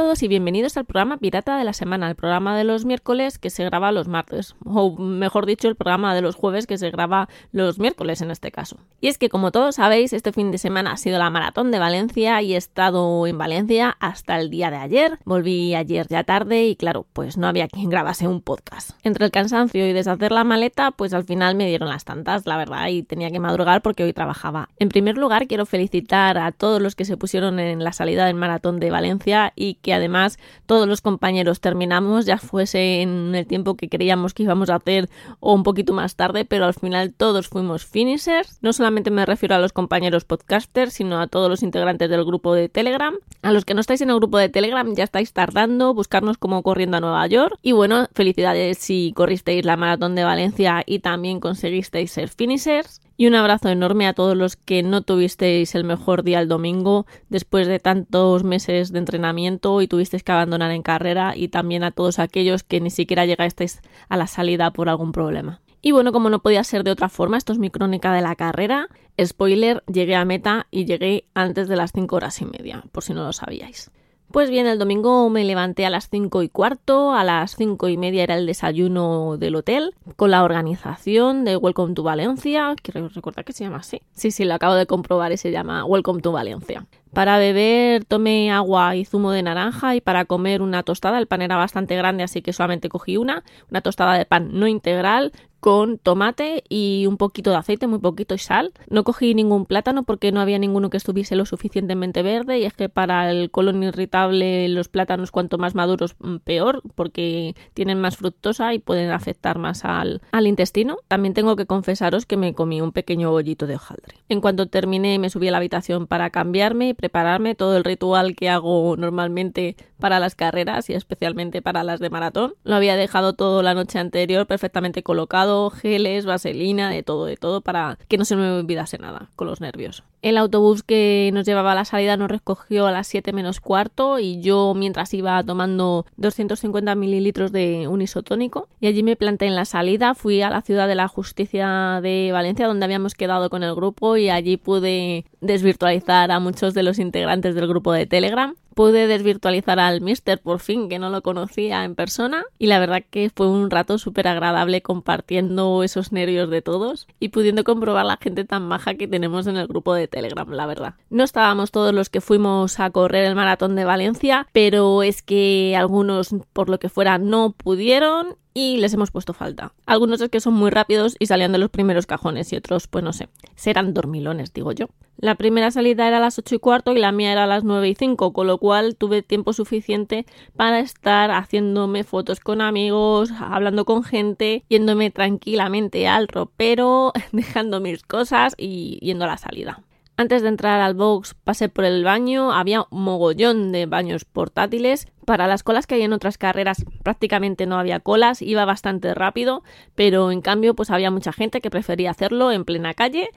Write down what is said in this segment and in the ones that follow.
Todos y bienvenidos al programa Pirata de la Semana, el programa de los miércoles que se graba los martes, o mejor dicho, el programa de los jueves que se graba los miércoles en este caso. Y es que como todos sabéis, este fin de semana ha sido la maratón de Valencia y he estado en Valencia hasta el día de ayer. Volví ayer ya tarde y claro, pues no había quien grabase un podcast. Entre el cansancio y deshacer la maleta, pues al final me dieron las tantas, la verdad, y tenía que madrugar porque hoy trabajaba. En primer lugar, quiero felicitar a todos los que se pusieron en la salida del maratón de Valencia y que además todos los compañeros terminamos, ya fuese en el tiempo que creíamos que íbamos a hacer o un poquito más tarde, pero al final todos fuimos finishers. No solamente me refiero a los compañeros podcasters, sino a todos los integrantes del grupo de Telegram. A los que no estáis en el grupo de Telegram ya estáis tardando, buscarnos como corriendo a Nueva York. Y bueno, felicidades si corristeis la maratón de Valencia y también conseguisteis ser finishers. Y un abrazo enorme a todos los que no tuvisteis el mejor día el domingo después de tantos meses de entrenamiento y tuvisteis que abandonar en carrera y también a todos aquellos que ni siquiera llegasteis a la salida por algún problema. Y bueno, como no podía ser de otra forma, esto es mi crónica de la carrera. Spoiler, llegué a meta y llegué antes de las 5 horas y media, por si no lo sabíais. Pues bien, el domingo me levanté a las cinco y cuarto, a las cinco y media era el desayuno del hotel, con la organización de Welcome to Valencia, quiero recordar que se llama así. Sí, sí, lo acabo de comprobar y se llama Welcome to Valencia. Para beber tomé agua y zumo de naranja y para comer una tostada, el pan era bastante grande así que solamente cogí una, una tostada de pan no integral con tomate y un poquito de aceite, muy poquito y sal. No cogí ningún plátano porque no había ninguno que estuviese lo suficientemente verde y es que para el colon irritable los plátanos cuanto más maduros mm, peor porque tienen más fructosa y pueden afectar más al, al intestino. También tengo que confesaros que me comí un pequeño bollito de hojaldre. En cuanto terminé me subí a la habitación para cambiarme prepararme todo el ritual que hago normalmente para las carreras y especialmente para las de maratón. Lo había dejado todo la noche anterior perfectamente colocado, geles, vaselina, de todo, de todo, para que no se me olvidase nada con los nervios. El autobús que nos llevaba a la salida nos recogió a las 7 menos cuarto y yo mientras iba tomando 250 mililitros de un isotónico y allí me planté en la salida, fui a la ciudad de la justicia de Valencia donde habíamos quedado con el grupo y allí pude desvirtualizar a muchos de los integrantes del grupo de Telegram. Pude desvirtualizar al Mister por fin, que no lo conocía en persona, y la verdad que fue un rato súper agradable compartiendo esos nervios de todos y pudiendo comprobar la gente tan maja que tenemos en el grupo de Telegram, la verdad. No estábamos todos los que fuimos a correr el maratón de Valencia, pero es que algunos, por lo que fuera, no pudieron y les hemos puesto falta. Algunos es que son muy rápidos y salían de los primeros cajones y otros, pues no sé, serán dormilones, digo yo. La primera salida era a las 8 y cuarto y la mía era a las 9 y 5, con lo cual tuve tiempo suficiente para estar haciéndome fotos con amigos, hablando con gente, yéndome tranquilamente al ropero, dejando mis cosas y yendo a la salida. Antes de entrar al box pasé por el baño, había un mogollón de baños portátiles. Para las colas que hay en otras carreras prácticamente no había colas, iba bastante rápido, pero en cambio pues había mucha gente que prefería hacerlo en plena calle.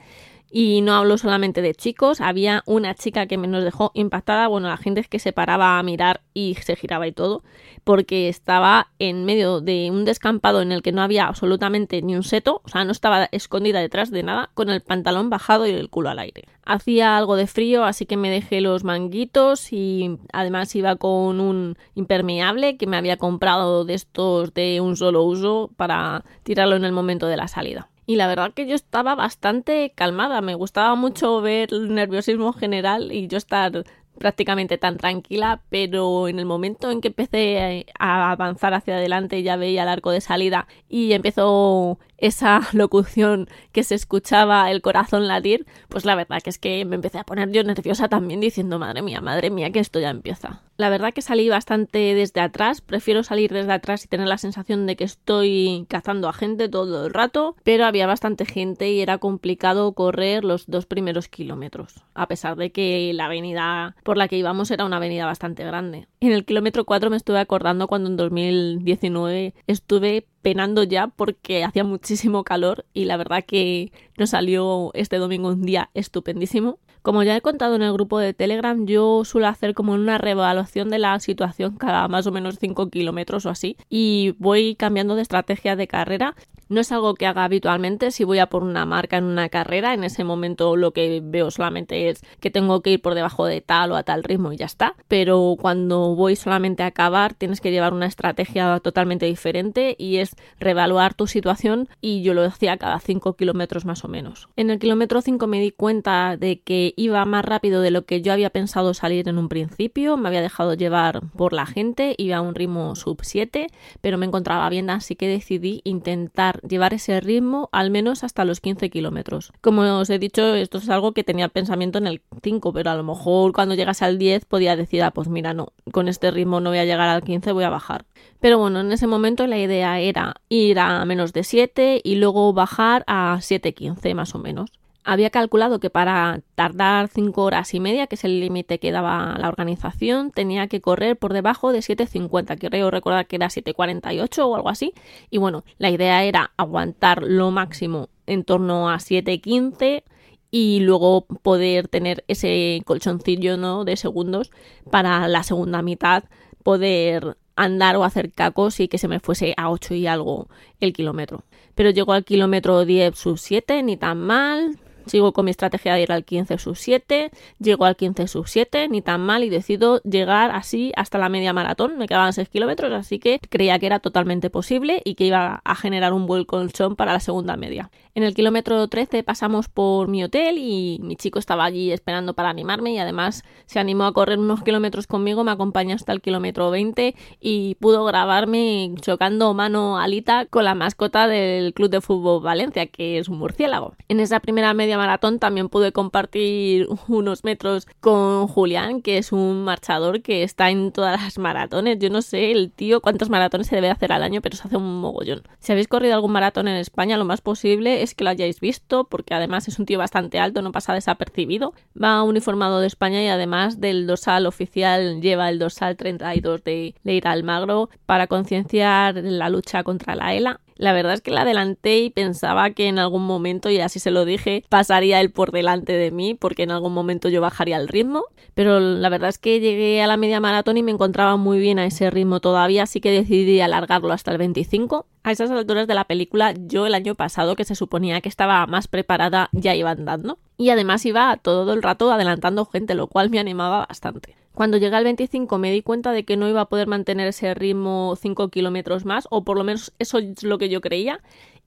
Y no hablo solamente de chicos, había una chica que me nos dejó impactada, bueno, la gente es que se paraba a mirar y se giraba y todo, porque estaba en medio de un descampado en el que no había absolutamente ni un seto, o sea, no estaba escondida detrás de nada, con el pantalón bajado y el culo al aire. Hacía algo de frío, así que me dejé los manguitos y además iba con un impermeable que me había comprado de estos de un solo uso para tirarlo en el momento de la salida. Y la verdad que yo estaba bastante calmada, me gustaba mucho ver el nerviosismo general y yo estar prácticamente tan tranquila, pero en el momento en que empecé a avanzar hacia adelante ya veía el arco de salida y empezó esa locución que se escuchaba el corazón latir, pues la verdad que es que me empecé a poner yo nerviosa también diciendo, madre mía, madre mía, que esto ya empieza. La verdad que salí bastante desde atrás, prefiero salir desde atrás y tener la sensación de que estoy cazando a gente todo el rato, pero había bastante gente y era complicado correr los dos primeros kilómetros, a pesar de que la avenida por la que íbamos era una avenida bastante grande. En el kilómetro 4 me estuve acordando cuando en 2019 estuve penando ya porque hacía muchísimo calor y la verdad que nos salió este domingo un día estupendísimo. Como ya he contado en el grupo de Telegram, yo suelo hacer como una reevaluación de la situación cada más o menos 5 kilómetros o así y voy cambiando de estrategia de carrera. No es algo que haga habitualmente si voy a por una marca en una carrera, en ese momento lo que veo solamente es que tengo que ir por debajo de tal o a tal ritmo y ya está. Pero cuando voy solamente a acabar tienes que llevar una estrategia totalmente diferente y es reevaluar tu situación y yo lo hacía cada 5 kilómetros más o menos. En el kilómetro 5 me di cuenta de que iba más rápido de lo que yo había pensado salir en un principio, me había dejado llevar por la gente, iba a un ritmo sub 7, pero me encontraba bien, así que decidí intentar llevar ese ritmo al menos hasta los 15 kilómetros. Como os he dicho, esto es algo que tenía pensamiento en el 5, pero a lo mejor cuando llegase al 10 podía decir, ah, pues mira, no, con este ritmo no voy a llegar al 15, voy a bajar. Pero bueno, en ese momento la idea era ir a menos de 7 y luego bajar a 7.15 más o menos había calculado que para tardar 5 horas y media, que es el límite que daba la organización, tenía que correr por debajo de 7.50. Creo recordar que era 7.48 o algo así. Y bueno, la idea era aguantar lo máximo en torno a 7.15 y luego poder tener ese colchoncillo ¿no? de segundos para la segunda mitad poder andar o hacer cacos y que se me fuese a 8 y algo el kilómetro. Pero llegó al kilómetro 10 sub 7, ni tan mal, Sigo con mi estrategia de ir al 15 sub 7, llego al 15 sub 7, ni tan mal, y decido llegar así hasta la media maratón. Me quedaban 6 kilómetros, así que creía que era totalmente posible y que iba a generar un buen colchón para la segunda media. En el kilómetro 13 pasamos por mi hotel y mi chico estaba allí esperando para animarme y además se animó a correr unos kilómetros conmigo, me acompañó hasta el kilómetro 20 y pudo grabarme chocando mano alita con la mascota del Club de Fútbol Valencia, que es un murciélago. En esa primera maratón también pude compartir unos metros con Julián, que es un marchador que está en todas las maratones. Yo no sé el tío cuántos maratones se debe hacer al año, pero se hace un mogollón. Si habéis corrido algún maratón en España, lo más posible es que lo hayáis visto, porque además es un tío bastante alto, no pasa desapercibido. Va uniformado de España y además del dorsal oficial lleva el dorsal 32 de Leira Almagro para concienciar la lucha contra la ELA. La verdad es que la adelanté y pensaba que en algún momento, y así se lo dije, pasaría él por delante de mí porque en algún momento yo bajaría el ritmo. Pero la verdad es que llegué a la media maratón y me encontraba muy bien a ese ritmo todavía, así que decidí alargarlo hasta el 25. A esas alturas de la película, yo el año pasado, que se suponía que estaba más preparada, ya iba andando. Y además iba todo el rato adelantando gente, lo cual me animaba bastante. Cuando llegué al 25 me di cuenta de que no iba a poder mantener ese ritmo 5 kilómetros más, o por lo menos eso es lo que yo creía,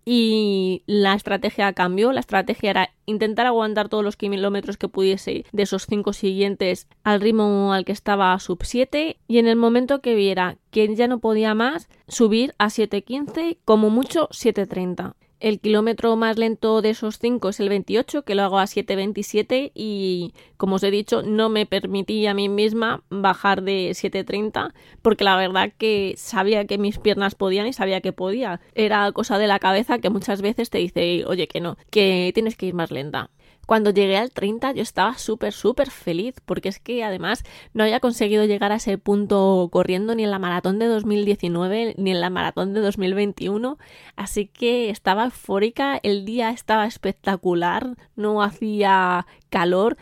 y la estrategia cambió. La estrategia era intentar aguantar todos los kilómetros que pudiese de esos 5 siguientes al ritmo al que estaba sub 7 y en el momento que viera que ya no podía más, subir a 7.15, como mucho 7.30. El kilómetro más lento de esos 5 es el 28, que lo hago a 7.27 y, como os he dicho, no me permití a mí misma bajar de 7.30 porque la verdad que sabía que mis piernas podían y sabía que podía. Era cosa de la cabeza que muchas veces te dice, oye, que no, que tienes que ir más lenta. Cuando llegué al 30 yo estaba súper, súper feliz, porque es que además no había conseguido llegar a ese punto corriendo ni en la maratón de 2019 ni en la maratón de 2021, así que estaba el día estaba espectacular, no hacía calor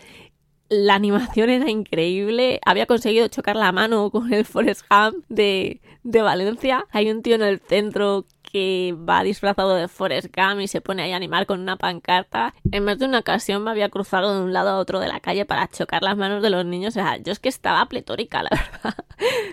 la animación era increíble. Había conseguido chocar la mano con el Forest Ham de, de Valencia. Hay un tío en el centro que va disfrazado de Forrest Gump y se pone ahí a animar con una pancarta. En más de una ocasión me había cruzado de un lado a otro de la calle para chocar las manos de los niños. O sea, yo es que estaba pletórica, la verdad.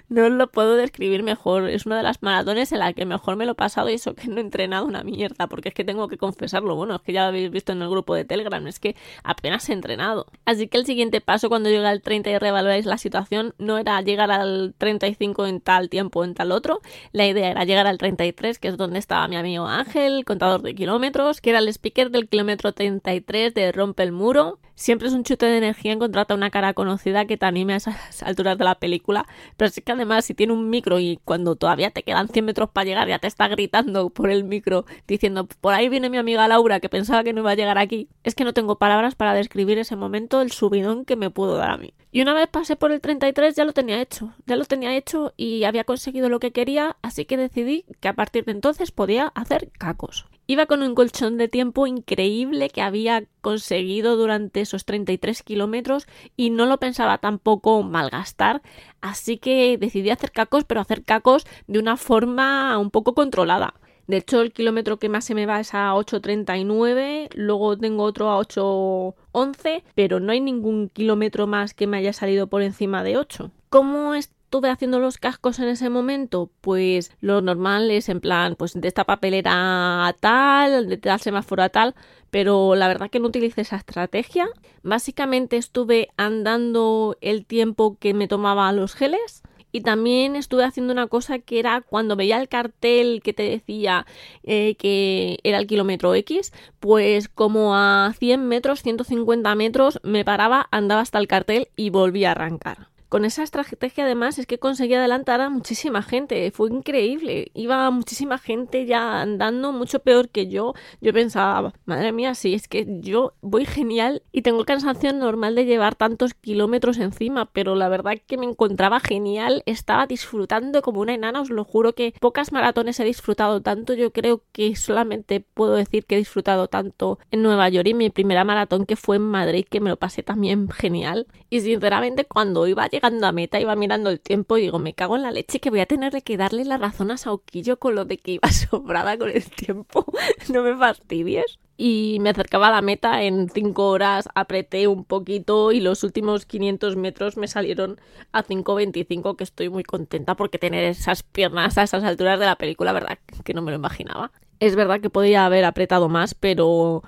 No lo puedo describir mejor. Es una de las maratones en la que mejor me lo he pasado y eso que no he entrenado una mierda, porque es que tengo que confesarlo. Bueno, es que ya lo habéis visto en el grupo de Telegram, es que apenas he entrenado. Así que el siguiente paso cuando llegue al 30 y reevaluáis la situación no era llegar al 35 en tal tiempo en tal otro. La idea era llegar al 33, que es donde estaba mi amigo Ángel, contador de kilómetros, que era el speaker del kilómetro 33 de Rompe el Muro. Siempre es un chute de energía encontrar a una cara conocida que te anime a esas alturas de la película, pero es que además si tiene un micro y cuando todavía te quedan 100 metros para llegar ya te está gritando por el micro diciendo por ahí viene mi amiga Laura que pensaba que no iba a llegar aquí, es que no tengo palabras para describir ese momento, el subidón que me pudo dar a mí. Y una vez pasé por el 33 ya lo tenía hecho, ya lo tenía hecho y había conseguido lo que quería, así que decidí que a partir de entonces podía hacer cacos. Iba con un colchón de tiempo increíble que había conseguido durante esos 33 kilómetros y no lo pensaba tampoco malgastar, así que decidí hacer cacos, pero hacer cacos de una forma un poco controlada. De hecho, el kilómetro que más se me va es a 8.39, luego tengo otro a 8.11, pero no hay ningún kilómetro más que me haya salido por encima de 8. ¿Cómo estuve haciendo los cascos en ese momento? Pues lo normal es en plan, pues de esta papelera a tal, de tal semáforo a tal, pero la verdad que no utilicé esa estrategia. Básicamente estuve andando el tiempo que me tomaba los geles y también estuve haciendo una cosa que era cuando veía el cartel que te decía eh, que era el kilómetro X, pues como a 100 metros, 150 metros, me paraba, andaba hasta el cartel y volvía a arrancar con esa estrategia además es que conseguí adelantar a muchísima gente, fue increíble, iba muchísima gente ya andando mucho peor que yo, yo pensaba, madre mía, sí, es que yo voy genial y tengo el cansancio normal de llevar tantos kilómetros encima, pero la verdad que me encontraba genial, estaba disfrutando como una enana, os lo juro que pocas maratones he disfrutado tanto, yo creo que solamente puedo decir que he disfrutado tanto en Nueva York y mi primera maratón que fue en Madrid, que me lo pasé también genial. Y sinceramente cuando iba a llegando a meta iba mirando el tiempo y digo, me cago en la leche que voy a tener que darle la razón a Sauquillo con lo de que iba sobrada con el tiempo. no me fastidies. Y me acercaba a la meta en 5 horas, apreté un poquito y los últimos 500 metros me salieron a 5.25, que estoy muy contenta porque tener esas piernas a esas alturas de la película, verdad que no me lo imaginaba. Es verdad que podía haber apretado más, pero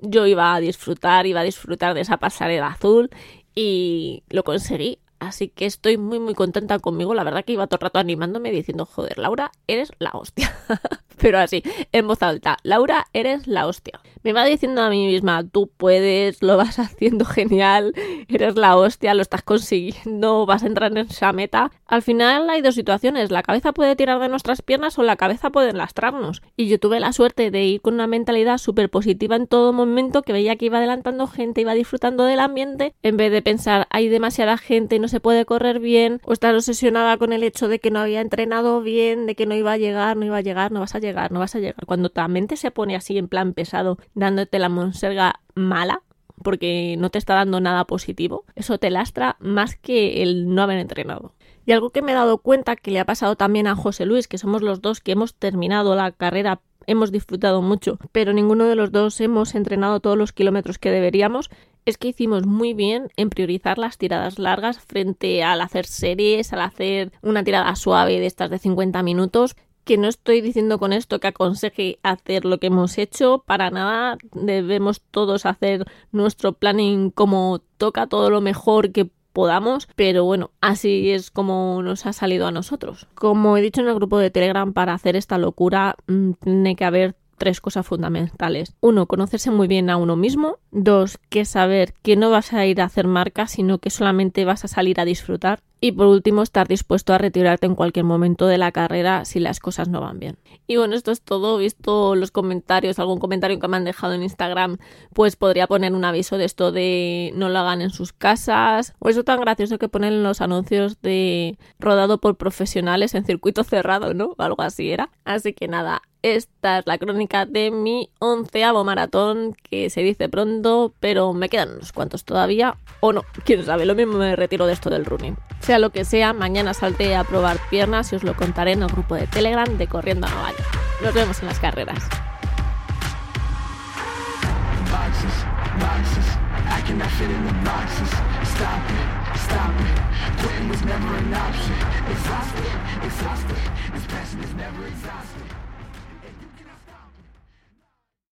yo iba a disfrutar, iba a disfrutar de esa pasarela azul y lo conseguí. Así que estoy muy muy contenta conmigo. La verdad que iba todo el rato animándome diciendo, joder, Laura, eres la hostia. Pero así, en voz alta, Laura, eres la hostia. Me va diciendo a mí misma, tú puedes, lo vas haciendo genial, eres la hostia, lo estás consiguiendo, vas a entrar en esa meta. Al final hay dos situaciones, la cabeza puede tirar de nuestras piernas o la cabeza puede lastrarnos. Y yo tuve la suerte de ir con una mentalidad súper positiva en todo momento, que veía que iba adelantando gente, iba disfrutando del ambiente, en vez de pensar, hay demasiada gente, no se puede correr bien, o estar obsesionada con el hecho de que no había entrenado bien, de que no iba a llegar, no iba a llegar, no vas a llegar, no vas a llegar. Cuando tu mente se pone así en plan pesado, dándote la monserga mala, porque no te está dando nada positivo, eso te lastra más que el no haber entrenado. Y algo que me he dado cuenta que le ha pasado también a José Luis, que somos los dos que hemos terminado la carrera hemos disfrutado mucho, pero ninguno de los dos hemos entrenado todos los kilómetros que deberíamos, es que hicimos muy bien en priorizar las tiradas largas frente al hacer series, al hacer una tirada suave de estas de 50 minutos, que no estoy diciendo con esto que aconseje hacer lo que hemos hecho, para nada debemos todos hacer nuestro planning como toca todo lo mejor que podamos, pero bueno, así es como nos ha salido a nosotros. Como he dicho en el grupo de Telegram, para hacer esta locura mm, tiene que haber tres cosas fundamentales. Uno, conocerse muy bien a uno mismo. Dos, que saber que no vas a ir a hacer marca, sino que solamente vas a salir a disfrutar. Y por último, estar dispuesto a retirarte en cualquier momento de la carrera si las cosas no van bien. Y bueno, esto es todo. Visto los comentarios, algún comentario que me han dejado en Instagram, pues podría poner un aviso de esto de no lo hagan en sus casas. O eso tan gracioso que ponen en los anuncios de rodado por profesionales en circuito cerrado, ¿no? Algo así era. Así que nada, esta es la crónica de mi onceavo maratón, que se dice pronto, pero me quedan unos cuantos todavía, o no, quién sabe, lo mismo me retiro de esto del running. Sea lo que sea, mañana salté a probar piernas y os lo contaré en el grupo de Telegram de Corriendo a Nueva York. Nos vemos en las carreras.